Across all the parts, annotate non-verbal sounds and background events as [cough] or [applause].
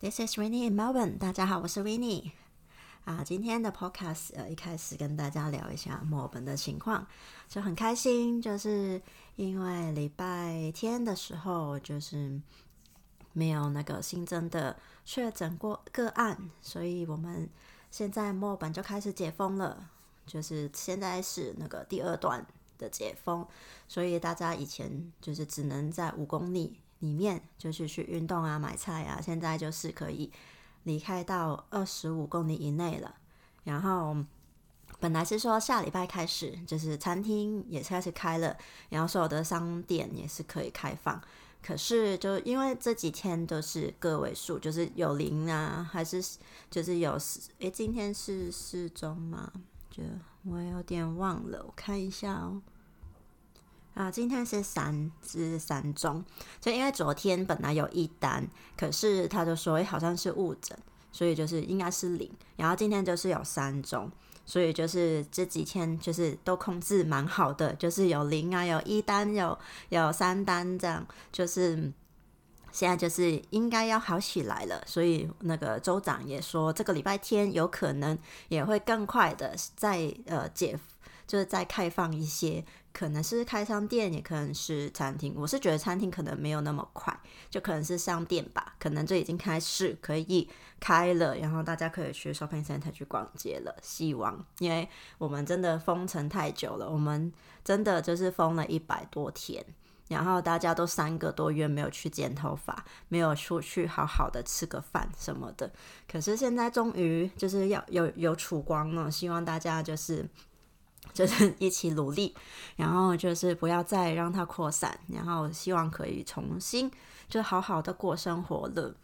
This is Winnie in Melbourne。大家好，我是 Winnie。啊，今天的 Podcast 呃，一开始跟大家聊一下墨尔本的情况，就很开心，就是因为礼拜天的时候就是没有那个新增的确诊过个案，所以我们现在墨尔本就开始解封了，就是现在是那个第二段的解封，所以大家以前就是只能在五公里。里面就是去运动啊、买菜啊，现在就是可以离开到二十五公里以内了。然后本来是说下礼拜开始，就是餐厅也开始开了，然后所有的商店也是可以开放。可是就因为这几天都是个位数，就是有零啊，还是就是有四？诶，今天是四中吗？就我有点忘了，我看一下哦。啊，今天是三至三中，就因为昨天本来有一单，可是他就说好像是误诊，所以就是应该是零。然后今天就是有三中，所以就是这几天就是都控制蛮好的，就是有零啊，有一单，有有三单这样，就是现在就是应该要好起来了。所以那个州长也说，这个礼拜天有可能也会更快的在呃解。就是再开放一些，可能是开商店，也可能是餐厅。我是觉得餐厅可能没有那么快，就可能是商店吧，可能就已经开始可以开了，然后大家可以去 shopping center 去逛街了。希望，因为我们真的封城太久了，我们真的就是封了一百多天，然后大家都三个多月没有去剪头发，没有出去好好的吃个饭什么的。可是现在终于就是要有有曙光了，希望大家就是。就是一起努力，然后就是不要再让它扩散，然后希望可以重新就好好的过生活了。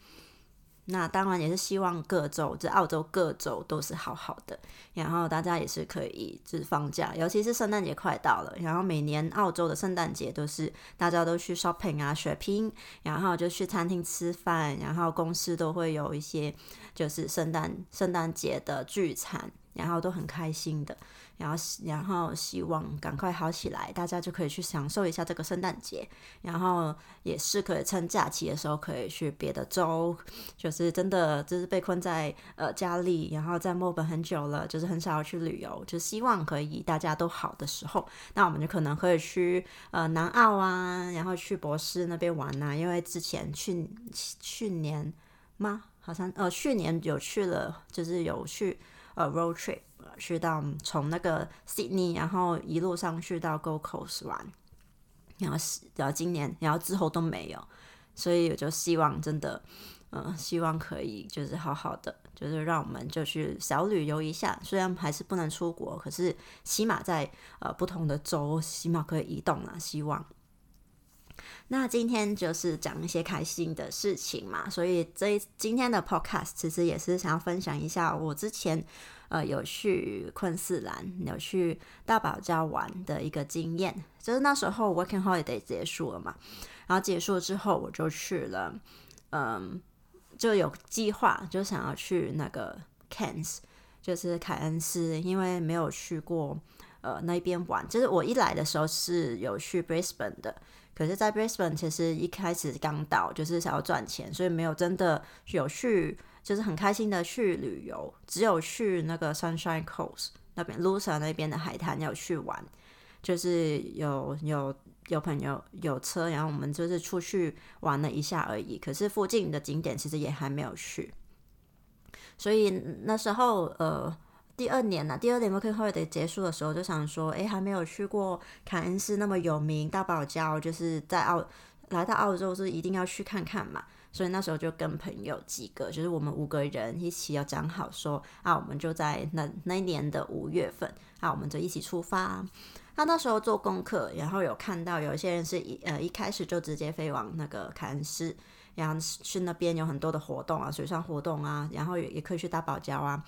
那当然也是希望各州，这澳洲各州都是好好的，然后大家也是可以就是放假，尤其是圣诞节快到了，然后每年澳洲的圣诞节都是大家都去 shopping 啊、血拼，然后就去餐厅吃饭，然后公司都会有一些就是圣诞圣诞节的聚餐。然后都很开心的，然后然后希望赶快好起来，大家就可以去享受一下这个圣诞节，然后也是可以趁假期的时候可以去别的州，就是真的就是被困在呃家里，然后在墨本很久了，就是很少去旅游，就希望可以大家都好的时候，那我们就可能可以去呃南澳啊，然后去博士那边玩呐，因为之前去去年吗？好像呃去年有去了，就是有去。呃，road trip 去到从那个 Sydney，然后一路上去到 Gold Coast 玩，然后然后今年，然后之后都没有，所以我就希望真的，嗯，希望可以就是好好的，就是让我们就去小旅游一下，虽然还是不能出国，可是起码在呃不同的州，起码可以移动了，希望。那今天就是讲一些开心的事情嘛，所以这今天的 podcast 其实也是想要分享一下我之前呃有去昆士兰有去大堡礁玩的一个经验，就是那时候 working holiday 结束了嘛，然后结束之后我就去了，嗯，就有计划就想要去那个 Cairns，就是凯恩斯，因为没有去过呃那边玩，就是我一来的时候是有去 Brisbane 的。可是，在 Brisbane 其实一开始刚到，就是想要赚钱，所以没有真的有去，就是很开心的去旅游。只有去那个 Sunshine Coast 那边 l u s a 那边的海滩有去玩，就是有有有朋友有车，然后我们就是出去玩了一下而已。可是附近的景点其实也还没有去，所以那时候呃。第二年呢，第二年 working holiday 结束的时候，就想说，哎，还没有去过凯恩斯那么有名大堡礁，就是在澳来到澳洲是一定要去看看嘛。所以那时候就跟朋友几个，就是我们五个人一起要讲好说，啊，我们就在那那一年的五月份，啊，我们就一起出发。他那时候做功课，然后有看到有一些人是一呃一开始就直接飞往那个凯恩斯，然后去那边有很多的活动啊，水上活动啊，然后也也可以去大堡礁啊。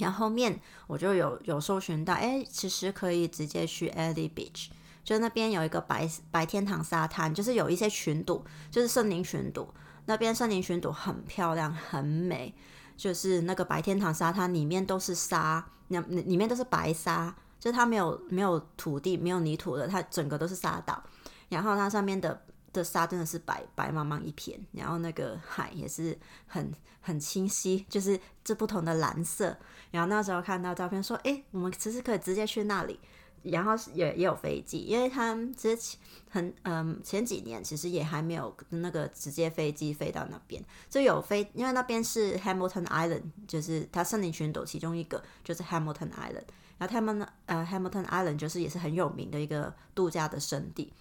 然后面我就有有搜寻到，哎，其实可以直接去 e l l i Beach，就那边有一个白白天堂沙滩，就是有一些群岛，就是森林群岛，那边森林群岛很漂亮，很美，就是那个白天堂沙滩里面都是沙，那里面都是白沙，就是它没有没有土地，没有泥土的，它整个都是沙岛，然后它上面的的沙真的是白白茫茫一片，然后那个海也是很很清晰，就是这不同的蓝色。然后那时候看到照片说，哎，我们其实可以直接去那里。然后也也有飞机，因为他们之前很嗯前几年其实也还没有那个直接飞机飞到那边，就有飞，因为那边是 Hamilton Island，就是它森林群岛其中一个就是 Hamilton Island，然后他们呃 Hamilton Island 就是也是很有名的一个度假的胜地。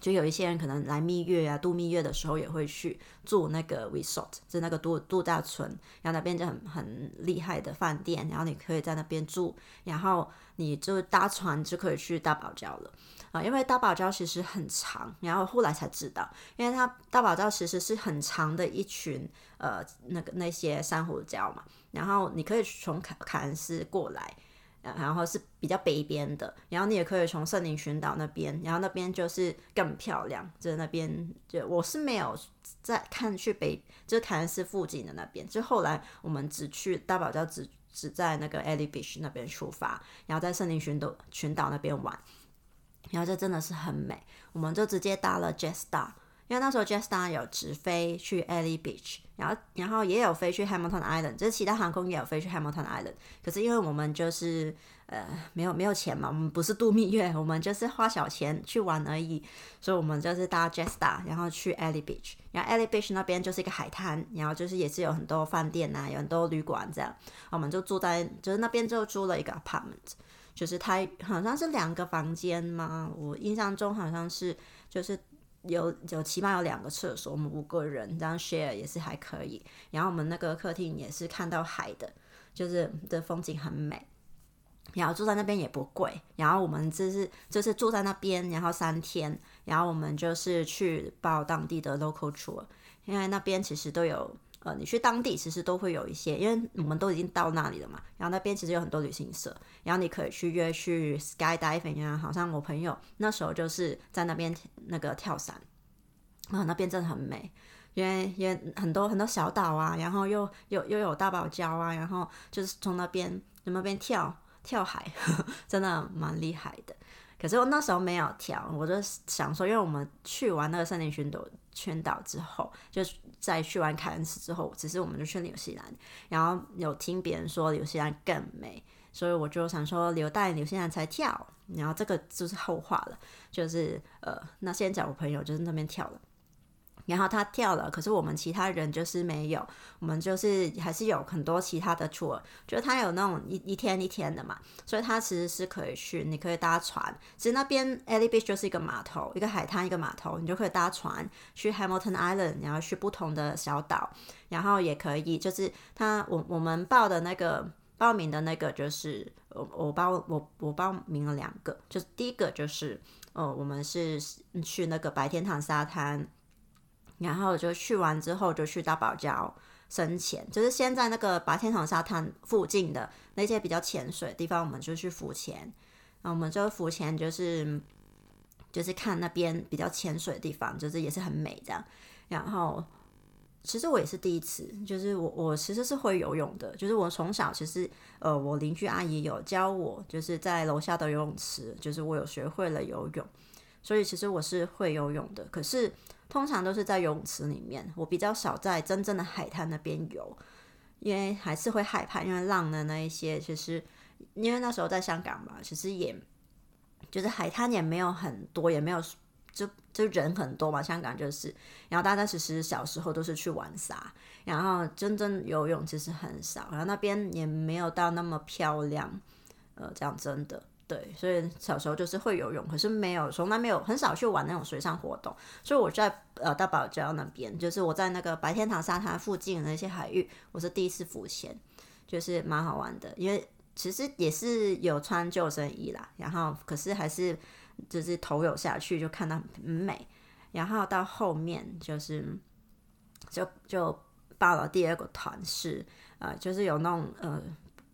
就有一些人可能来蜜月啊，度蜜月的时候也会去住那个 resort，就那个度度假村，然后那边就很很厉害的饭店，然后你可以在那边住，然后你就搭船就可以去大堡礁了啊，因为大堡礁其实很长，然后后来才知道，因为它大堡礁其实是很长的一群呃那个那些珊瑚礁嘛，然后你可以从凯凯恩斯过来。然后是比较北边的，然后你也可以从圣灵群岛那边，然后那边就是更漂亮。就那边，就我是没有在看去北，就是凯恩斯附近的那边。就后来我们只去大堡礁，只只在那个 Ellie Beach 那边出发，然后在圣灵群岛群岛那边玩，然后这真的是很美。我们就直接搭了 Jetstar。因为那时候 Jetstar 有直飞去 Ellie Beach，然后然后也有飞去 Hamilton Island，就是其他航空也有飞去 Hamilton Island。可是因为我们就是呃没有没有钱嘛，我们不是度蜜月，我们就是花小钱去玩而已，所以我们就是搭 Jetstar，然后去 Ellie Beach。然后 Ellie Beach 那边就是一个海滩，然后就是也是有很多饭店呐，有很多旅馆这样。我们就住在就是那边就租了一个 apartment，就是它好像是两个房间嘛，我印象中好像是就是。有有起码有两个厕所，我们五个人这样 share 也是还可以。然后我们那个客厅也是看到海的，就是的风景很美。然后住在那边也不贵。然后我们就是就是住在那边，然后三天，然后我们就是去报当地的 local tour，因为那边其实都有。呃，你去当地其实都会有一些，因为我们都已经到那里了嘛。然后那边其实有很多旅行社，然后你可以去约去 skydiving 啊。好像我朋友那时候就是在那边那个跳伞，啊，那边真的很美，因为因为很多很多小岛啊，然后又又又有大堡礁啊，然后就是从那边从那边跳跳海，[laughs] 真的蛮厉害的。可是我那时候没有跳，我就想说，因为我们去完那个森林群岛圈岛之后，就在去完凯恩斯之后，只是我们就去纽西兰，然后有听别人说纽西兰更美，所以我就想说留在纽西兰才跳，然后这个就是后话了，就是呃，那先讲我朋友就是那边跳了。然后他跳了，可是我们其他人就是没有，我们就是还是有很多其他的 tour，就是他有那种一一天一天的嘛，所以他其实是可以去，你可以搭船，其实那边 Ellie Beach 就是一个码头，一个海滩，一个码头，你就可以搭船去 Hamilton Island，然后去不同的小岛，然后也可以就是他我我们报的那个报名的那个就是我我报我我报名了两个，就是第一个就是哦我们是去那个白天堂沙滩。然后就去完之后，就去大堡礁深潜，就是先在那个白天堂沙滩附近的那些比较浅水的地方，我们就去浮潜。然后我们就浮潜，就是就是看那边比较浅水的地方，就是也是很美这样。然后其实我也是第一次，就是我我其实是会游泳的，就是我从小其实呃我邻居阿姨有教我，就是在楼下的游泳池，就是我有学会了游泳，所以其实我是会游泳的。可是通常都是在游泳池里面，我比较少在真正的海滩那边游，因为还是会害怕，因为浪的那一些，其实因为那时候在香港嘛，其实也就是海滩也没有很多，也没有就就人很多嘛，香港就是，然后大家其实小时候都是去玩沙，然后真正游泳其实很少，然后那边也没有到那么漂亮，呃，这样真的。对，所以小时候就是会游泳，可是没有从来没有很少去玩那种水上活动。所以我在呃大堡礁那边，就是我在那个白天堂沙滩附近的那些海域，我是第一次浮潜，就是蛮好玩的。因为其实也是有穿救生衣啦，然后可是还是就是头有下去就看到很美。然后到后面就是就就报了第二个团是呃，就是有那种呃。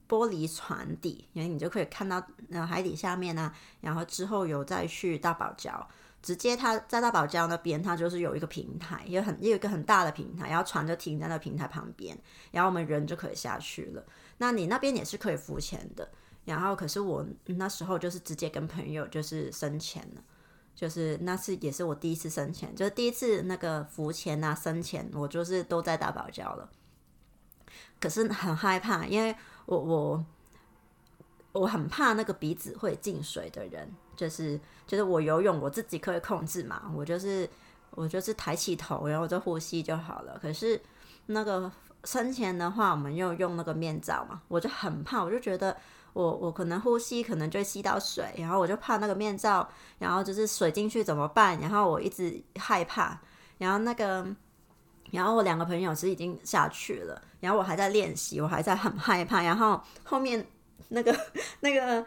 玻璃船底，因为你就可以看到呃海底下面啊，然后之后有再去大堡礁，直接它在大堡礁那边，它就是有一个平台，也很也有一个很大的平台，然后船就停在那平台旁边，然后我们人就可以下去了。那你那边也是可以浮潜的，然后可是我那时候就是直接跟朋友就是深潜了，就是那次也是我第一次深潜，就是第一次那个浮潜啊、深潜，我就是都在大堡礁了。可是很害怕，因为我我我很怕那个鼻子会进水的人，就是就是我游泳我自己可以控制嘛，我就是我就是抬起头，然后就呼吸就好了。可是那个生前的话，我们又用那个面罩嘛，我就很怕，我就觉得。我我可能呼吸可能就吸到水，然后我就怕那个面罩，然后就是水进去怎么办？然后我一直害怕，然后那个，然后我两个朋友是已经下去了，然后我还在练习，我还在很害怕，然后后面那个 [laughs] 那个。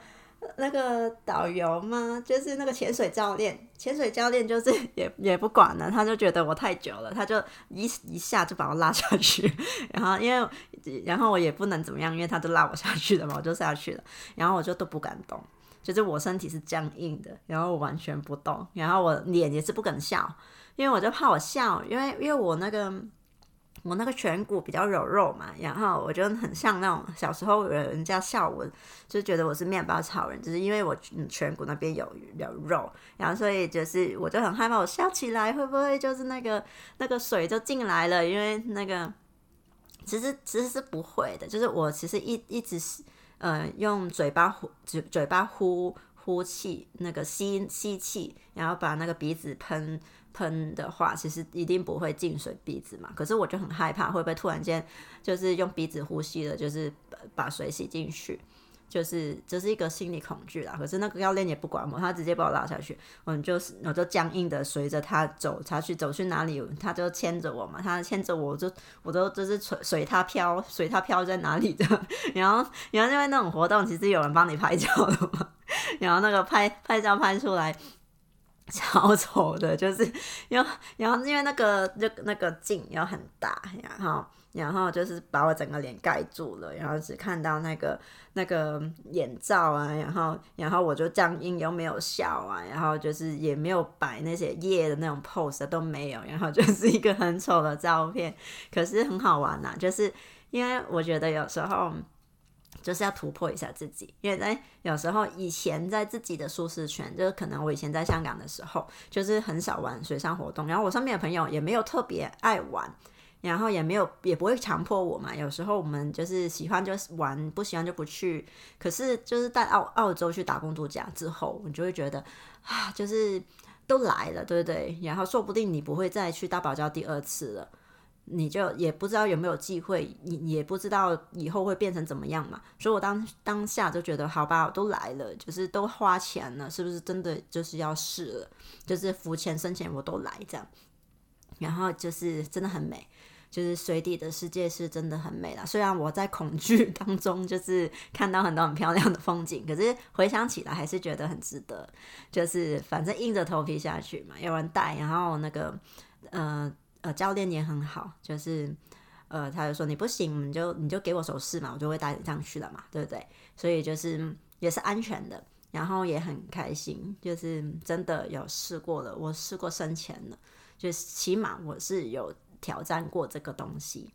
那个导游吗？就是那个潜水教练，潜水教练就是也也不管了，他就觉得我太久了，他就一一下就把我拉下去，然后因为然后我也不能怎么样，因为他就拉我下去了嘛，我就下去了，然后我就都不敢动，就是我身体是僵硬的，然后完全不动，然后我脸也是不敢笑，因为我就怕我笑，因为因为我那个。我那个颧骨比较有肉嘛，然后我就很像那种小时候有人家笑我，就觉得我是面包超人，就是因为我颧骨那边有有肉，然后所以就是我就很害怕，我笑起来会不会就是那个那个水就进来了？因为那个其实其实是不会的，就是我其实一一直是呃用嘴巴呼嘴嘴巴呼呼气，那个吸吸气，然后把那个鼻子喷。喷的话，其实一定不会进水鼻子嘛。可是我就很害怕，会不会突然间就是用鼻子呼吸的，就是把水吸进去，就是这是一个心理恐惧啦。可是那个教练也不管我，他直接把我拉下去，我就是我就僵硬的随着他走，他去走去哪里，他就牵着我嘛。他牵着我，就我都就是随随他飘，随他飘在哪里的。然后然后因为那种活动，其实有人帮你拍照的嘛。[laughs] 然后那个拍拍照拍出来。[laughs] 超丑的，就是因为然后因为那个就那个镜又很大，然后然后就是把我整个脸盖住了，然后只看到那个那个眼罩啊，然后然后我就僵硬又没有笑啊，然后就是也没有摆那些夜的那种 pose 都没有，然后 [laughs] 就是一个很丑的照片，可是很好玩呐，就是因为我觉得有时候。就是要突破一下自己，因为在有时候以前在自己的舒适圈，就是可能我以前在香港的时候，就是很少玩水上活动，然后我身边的朋友也没有特别爱玩，然后也没有也不会强迫我嘛。有时候我们就是喜欢就玩，不喜欢就不去。可是就是在澳澳洲去打工度假之后，你就会觉得啊，就是都来了，对不对？然后说不定你不会再去大堡礁第二次了。你就也不知道有没有机会，你也不知道以后会变成怎么样嘛。所以我当当下就觉得，好吧，我都来了，就是都花钱了，是不是真的就是要试了？就是浮潜、深潜我都来这样。然后就是真的很美，就是水底的世界是真的很美啦。虽然我在恐惧当中，就是看到很多很漂亮的风景，可是回想起来还是觉得很值得。就是反正硬着头皮下去嘛，有人带，然后那个呃。呃，教练也很好，就是，呃，他就说你不行，你就你就给我手势嘛，我就会带你上去了嘛，对不对？所以就是也是安全的，然后也很开心，就是真的有试过了，我试过深潜了，就起码我是有挑战过这个东西。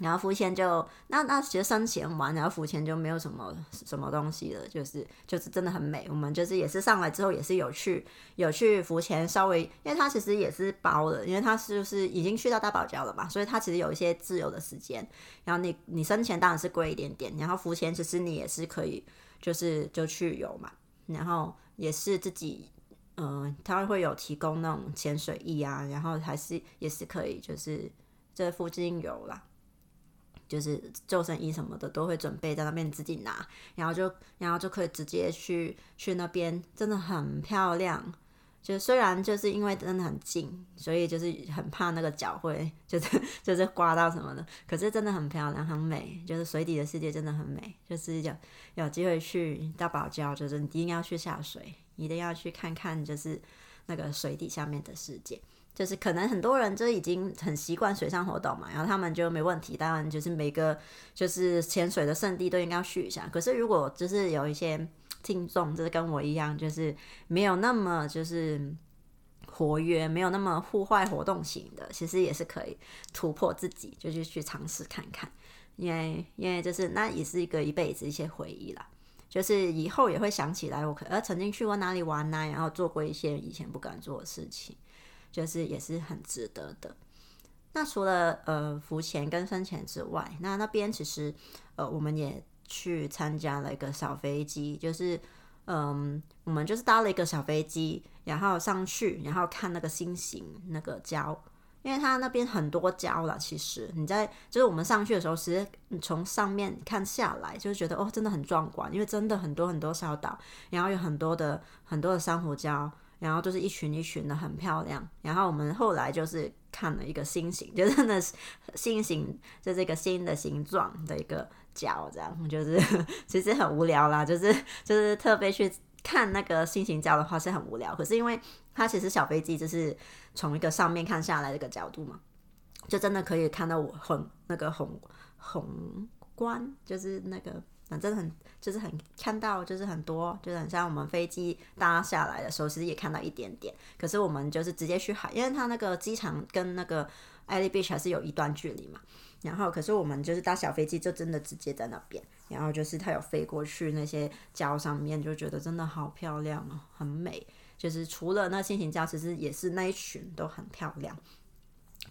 然后浮潜就那那其实深潜完，然后浮潜就没有什么什么东西了，就是就是真的很美。我们就是也是上来之后也是有去有去浮潜，稍微因为它其实也是包的，因为它是就是已经去到大堡礁了嘛，所以它其实有一些自由的时间。然后你你深潜当然是贵一点点，然后浮潜其实你也是可以就是就去游嘛，然后也是自己嗯，他会有提供那种潜水衣啊，然后还是也是可以就是这附近游啦。就是救生衣什么的都会准备在那边自己拿，然后就然后就可以直接去去那边，真的很漂亮。就虽然就是因为真的很近，所以就是很怕那个脚会就是 [laughs] 就是刮到什么的，可是真的很漂亮，很美。就是水底的世界真的很美，就是有有机会去大堡礁，就是你一定要去下水，一定要去看看，就是那个水底下面的世界。就是可能很多人就已经很习惯水上活动嘛，然后他们就没问题。当然，就是每个就是潜水的圣地都应该要去一下。可是如果就是有一些听众，就是跟我一样，就是没有那么就是活跃，没有那么户外活动型的，其实也是可以突破自己，就去去尝试看看。因为因为就是那也是一个一辈子一些回忆啦。就是以后也会想起来，我可呃曾经去过哪里玩呐、然后做过一些以前不敢做的事情，就是也是很值得的。那除了呃浮潜跟深潜之外，那那边其实呃我们也去参加了一个小飞机，就是嗯我们就是搭了一个小飞机，然后上去，然后看那个星星那个礁。因为它那边很多礁了，其实你在就是我们上去的时候，其实你从上面看下来，就觉得哦，真的很壮观，因为真的很多很多小岛，然后有很多的很多的珊瑚礁，然后就是一群一群的，很漂亮。然后我们后来就是看了一个星形，就真的是星形，就这个新的形状的一个角，这样就是 [laughs] 其实很无聊啦，就是就是特别去看那个星形角的话是很无聊，可是因为它其实小飞机就是从一个上面看下来这个角度嘛，就真的可以看到我很那个宏宏观，就是那个反正很就是很看到就是很多，就是很像我们飞机搭下来的时候，其实也看到一点点。可是我们就是直接去海，因为它那个机场跟那个艾利 beach 还是有一段距离嘛。然后可是我们就是搭小飞机，就真的直接在那边。然后就是它有飞过去那些礁上面，就觉得真的好漂亮哦，很美。就是除了那星星礁，其实也是那一群都很漂亮。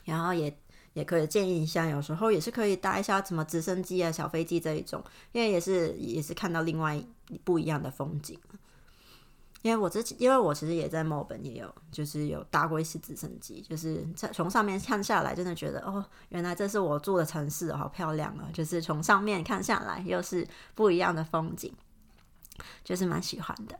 然后也也可以建议一下，有时候也是可以搭一下什么直升机啊、小飞机这一种，因为也是也是看到另外不一样的风景。因为我之前，因为我其实也在墨尔本也有，就是有搭过一次直升机，就是在从上面看下来，真的觉得哦，原来这是我住的城市，好漂亮啊！就是从上面看下来，又是不一样的风景，就是蛮喜欢的。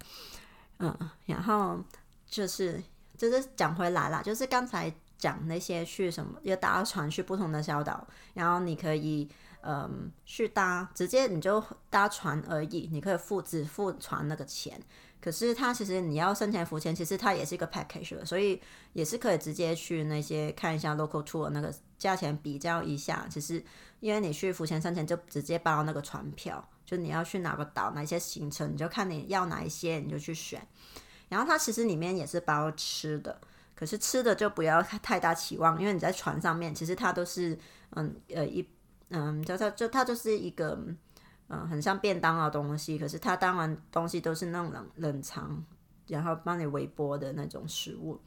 嗯，然后就是就是讲回来啦，就是刚才讲那些去什么，要搭船去不同的小岛，然后你可以嗯去搭，直接你就搭船而已，你可以付只付船那个钱。可是它其实你要生前付钱，其实它也是一个 package 的，所以也是可以直接去那些看一下 local tour 那个价钱比较一下。其实因为你去浮潜生前就直接包那个船票，就你要去哪个岛，哪一些行程，你就看你要哪一些，你就去选。然后它其实里面也是包吃的，可是吃的就不要太大期望，因为你在船上面，其实它都是嗯呃一嗯就它就它就是一个。嗯，很像便当的东西，可是它当然东西都是那种冷冷藏，然后帮你微波的那种食物。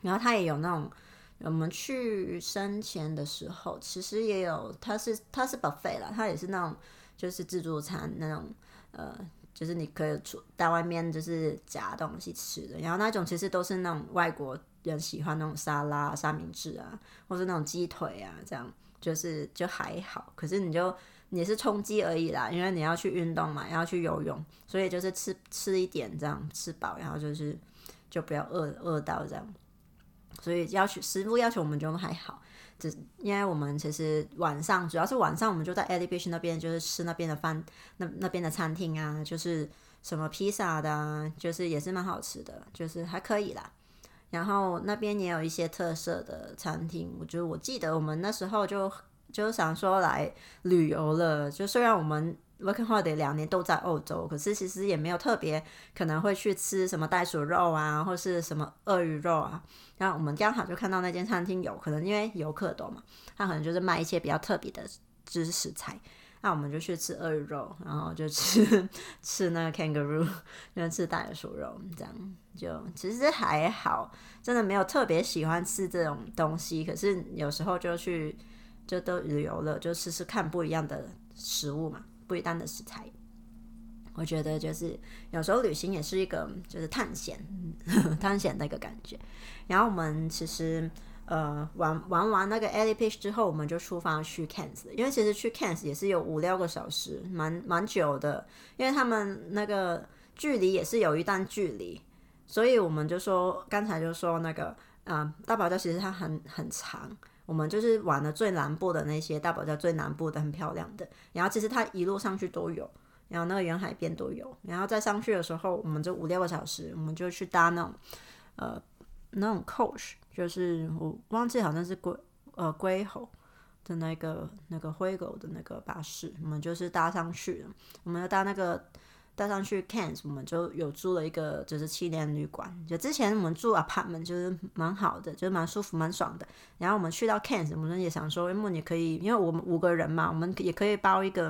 然后它也有那种，我们去生前的时候，其实也有，它是它是 buffet 啦，它也是那种就是自助餐那种，呃，就是你可以出在外面就是夹东西吃的。然后那种其实都是那种外国人喜欢那种沙拉、三明治啊，或是那种鸡腿啊，这样就是就还好。可是你就。也是充饥而已啦，因为你要去运动嘛，要去游泳，所以就是吃吃一点这样，吃饱，然后就是就不要饿饿到这样。所以要求食物要求我们就还好，只因为我们其实晚上主要是晚上我们就在 e l i b a t i o n 那边，就是吃那边的饭，那那边的餐厅啊，就是什么披萨的，就是也是蛮好吃的，就是还可以啦。然后那边也有一些特色的餐厅，我觉得我记得我们那时候就。就想说来旅游了，就虽然我们 working holiday 两年都在欧洲，可是其实也没有特别可能会去吃什么袋鼠肉啊，或是什么鳄鱼肉啊。然后我们刚好就看到那间餐厅有可能因为游客多嘛，他可能就是卖一些比较特别的知识菜。那我们就去吃鳄鱼肉，然后就吃 [laughs] 吃那个 kangaroo，就吃袋鼠肉，这样就其实还好，真的没有特别喜欢吃这种东西，可是有时候就去。就都旅游了，就试试看不一样的食物嘛，不一样的食材。我觉得就是有时候旅行也是一个就是探险，探险的一个感觉。然后我们其实呃玩玩完那个 e l i p i s h 之后，我们就出发去 Cairns，因为其实去 Cairns 也是有五六个小时，蛮蛮久的。因为他们那个距离也是有一段距离，所以我们就说刚才就说那个啊大堡礁其实它很很长。我们就是玩的最南部的那些大堡礁最南部的很漂亮的，然后其实它一路上去都有，然后那个沿海边都有，然后再上去的时候，我们就五六个小时，我们就去搭那种呃那种 coach，就是我忘记好像是龟呃龟吼的那个那个灰狗的那个巴士，我们就是搭上去了，我们要搭那个。带上去 Cans，我们就有住了一个就是青年旅馆。就之前我们住 apartment 就是蛮好的，就是蛮舒服、蛮爽的。然后我们去到 Cans，我们也想说，因为你可以，因为我们五个人嘛，我们也可以包一个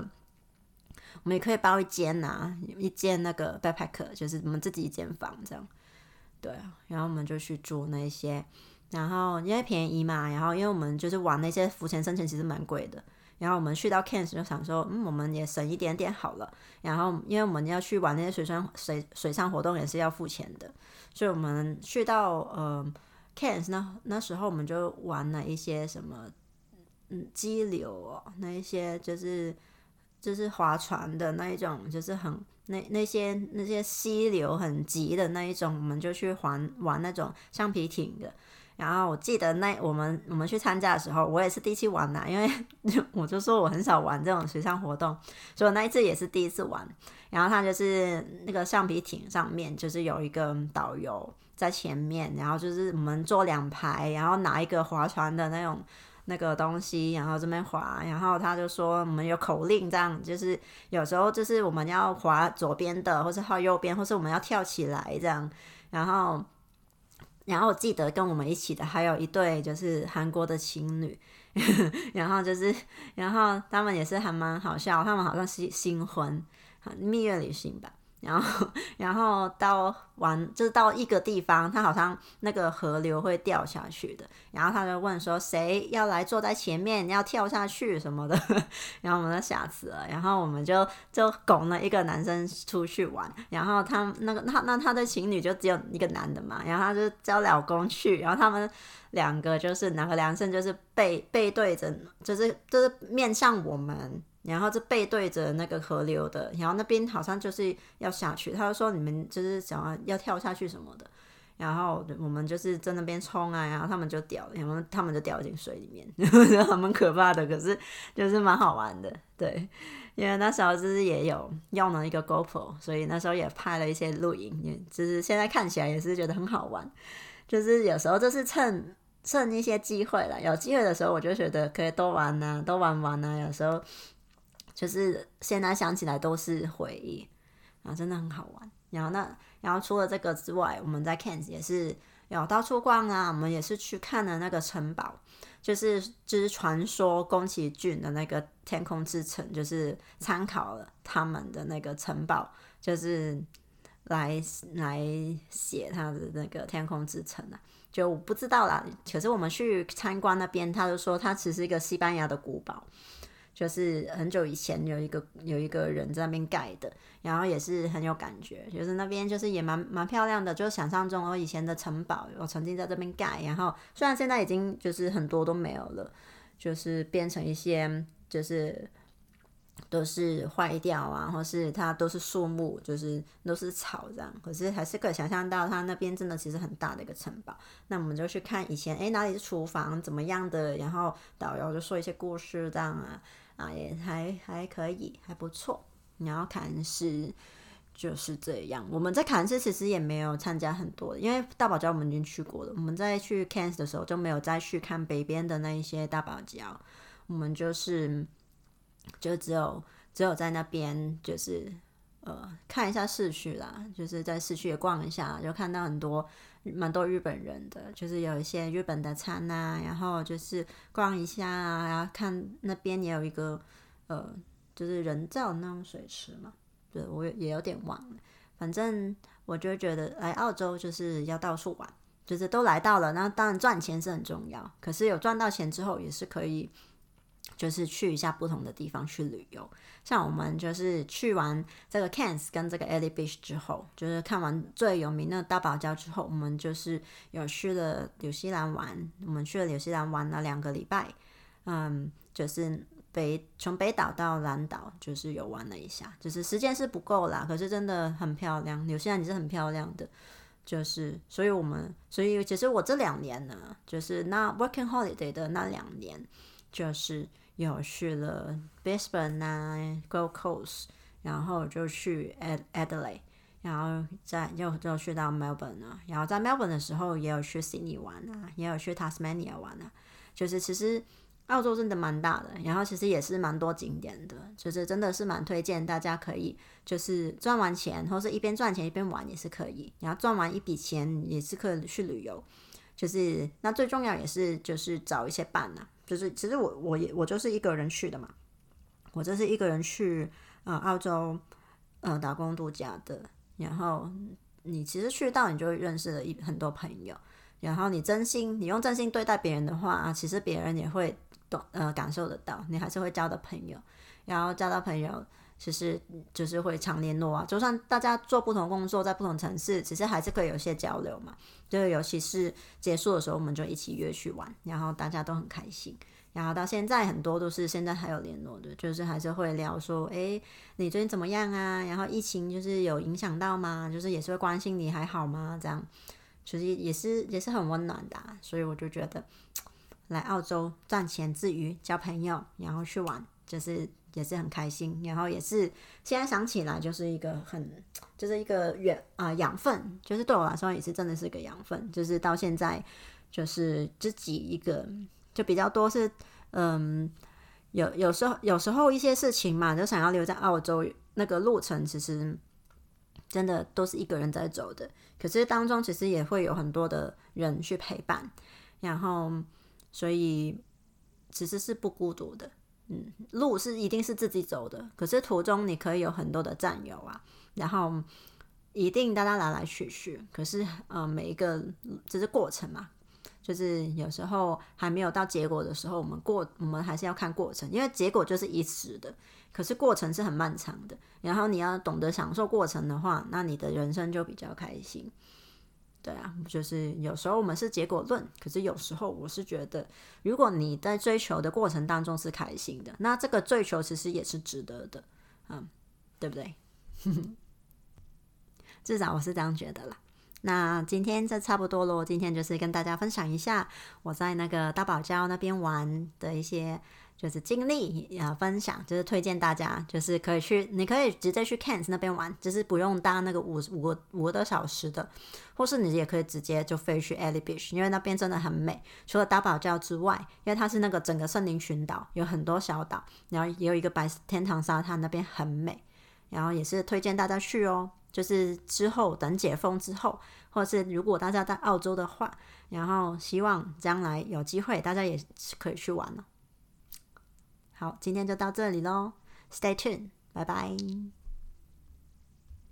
我们也可以包一间呐，一间那个 backpacker，就是我们自己一间房这样。对啊，然后我们就去住那些，然后因为便宜嘛，然后因为我们就是玩那些浮潜、深潜，其实蛮贵的。然后我们去到 Cairns 就想说，嗯，我们也省一点点好了。然后因为我们要去玩那些水上水水上活动，也是要付钱的，所以我们去到呃 Cairns 那那时候我们就玩了一些什么，嗯，激流哦，那一些就是就是划船的那一种，就是很那那些那些溪流很急的那一种，我们就去玩玩那种橡皮艇的。然后我记得那我们我们去参加的时候，我也是第一次玩呐，因为 [laughs] 我就说我很少玩这种水上活动，所以我那一次也是第一次玩。然后他就是那个橡皮艇上面，就是有一个导游在前面，然后就是我们坐两排，然后拿一个划船的那种那个东西，然后这边划，然后他就说我们有口令，这样就是有时候就是我们要划左边的，或是划右边，或是我们要跳起来这样，然后。然后我记得跟我们一起的还有一对就是韩国的情侣，[laughs] 然后就是，然后他们也是还蛮好笑，他们好像是新婚，蜜月旅行吧。然后，然后到玩就是到一个地方，他好像那个河流会掉下去的。然后他就问说：“谁要来坐在前面，要跳下去什么的？” [laughs] 然后我们都吓死了。然后我们就就拱了一个男生出去玩。然后他那个他那他的情侣就只有一个男的嘛。然后他就叫老公去。然后他们两个就是两个男生就是背背对着，就是就是面向我们。然后就背对着那个河流的，然后那边好像就是要下去，他就说你们就是想要要跳下去什么的，然后我们就是在那边冲啊，然后他们就掉，[laughs] 然后他们就掉进水里面，还蛮可怕的，可是就是蛮好玩的，对，因为那时候就是也有用了一个 GoPro，所以那时候也拍了一些录影，也就是现在看起来也是觉得很好玩，就是有时候就是趁趁一些机会了，有机会的时候我就觉得可以多玩呐，多玩玩呐，有时候。就是现在想起来都是回忆，然后真的很好玩。然后那，然后除了这个之外，我们在 Cans 也是有到处逛啊。我们也是去看了那个城堡，就是就是传说宫崎骏的那个天空之城，就是参考了他们的那个城堡，就是来来写他的那个天空之城啊。就我不知道啦，可是我们去参观那边，他就说它其实是一个西班牙的古堡。就是很久以前有一个有一个人在那边盖的，然后也是很有感觉，就是那边就是也蛮蛮漂亮的，就是想象中我以前的城堡，我曾经在这边盖，然后虽然现在已经就是很多都没有了，就是变成一些就是都是坏掉啊，或是它都是树木，就是都是草这样，可是还是可以想象到它那边真的其实很大的一个城堡。那我们就去看以前，哎哪里是厨房怎么样的，然后导游就说一些故事这样啊。啊，也还还可以，还不错。然后凯恩斯就是这样。我们在凯恩斯其实也没有参加很多，因为大堡礁我们已经去过了。我们在去 c a n s 的时候就没有再去看北边的那一些大堡礁。我们就是就只有只有在那边就是呃看一下市区啦，就是在市区也逛一下，就看到很多。蛮多日本人的，就是有一些日本的餐啊，然后就是逛一下啊，然后看那边也有一个呃，就是人造那种水池嘛，对我也有点忘了。反正我就觉得来澳洲就是要到处玩，就是都来到了，那当然赚钱是很重要，可是有赚到钱之后也是可以。就是去一下不同的地方去旅游，像我们就是去完这个 Cans 跟这个 Ellie Beach 之后，就是看完最有名的大堡礁之后，我们就是有去了纽西兰玩。我们去了纽西兰玩了两个礼拜，嗯，就是北从北岛到南岛，就是游玩了一下。就是时间是不够啦，可是真的很漂亮，纽西兰也是很漂亮的。就是所以我们，所以其实我这两年呢，就是那 Working Holiday 的那两年。就是有去了 Brisbane 啊，Gold Coast，然后就去 Ad Adelaide，然后再又又去到 Melbourne 啊，然后在 Melbourne 的时候也有去 Sydney 玩啊，也有去 Tasmania 玩啊，就是其实澳洲真的蛮大的，然后其实也是蛮多景点的，就是真的是蛮推荐大家可以就是赚完钱，或是一边赚钱一边玩也是可以，然后赚完一笔钱也是可以去旅游，就是那最重要也是就是找一些伴呐。就是其实我我也我就是一个人去的嘛，我就是一个人去呃澳洲呃打工度假的，然后你其实去到你就认识了一很多朋友，然后你真心你用真心对待别人的话啊，其实别人也会懂呃感受得到，你还是会交的朋友，然后交到朋友。其实就是会常联络啊，就算大家做不同工作，在不同城市，其实还是可以有些交流嘛。就尤其是结束的时候，我们就一起约去玩，然后大家都很开心。然后到现在，很多都是现在还有联络的，就是还是会聊说，诶，你最近怎么样啊？然后疫情就是有影响到吗？就是也是会关心你还好吗？这样，其实也是也是很温暖的。所以我就觉得，来澳洲赚钱之余交朋友，然后去玩，就是。也是很开心，然后也是现在想起来就是一个很，[tsk] 就是一个养啊养分，就是对我来说也是真的是个养分，就是到现在就是自己一个就比较多是嗯有有时候有时候一些事情嘛，就想要留在澳洲那个路程，其实真的都是一个人在走的，可是当中其实也会有很多的人去陪伴，然后所以其实是不孤独的。嗯，路是一定是自己走的，可是途中你可以有很多的战友啊，然后一定大家来来去去，可是呃每一个就是过程嘛，就是有时候还没有到结果的时候，我们过我们还是要看过程，因为结果就是一时的，可是过程是很漫长的，然后你要懂得享受过程的话，那你的人生就比较开心。对啊，就是有时候我们是结果论，可是有时候我是觉得，如果你在追求的过程当中是开心的，那这个追求其实也是值得的，嗯，对不对？[laughs] 至少我是这样觉得啦。那今天这差不多咯，今天就是跟大家分享一下我在那个大堡礁那边玩的一些。就是经历啊，分享就是推荐大家，就是可以去，你可以直接去 Cans 那边玩，就是不用搭那个五五个五个多小时的，或是你也可以直接就飞去 Ellie Beach，因为那边真的很美。除了大堡礁之外，因为它是那个整个森林群岛，有很多小岛，然后也有一个白天堂沙滩，那边很美。然后也是推荐大家去哦，就是之后等解封之后，或是如果大家在澳洲的话，然后希望将来有机会，大家也可以去玩了。好，今天就到这里喽，Stay tuned，拜拜。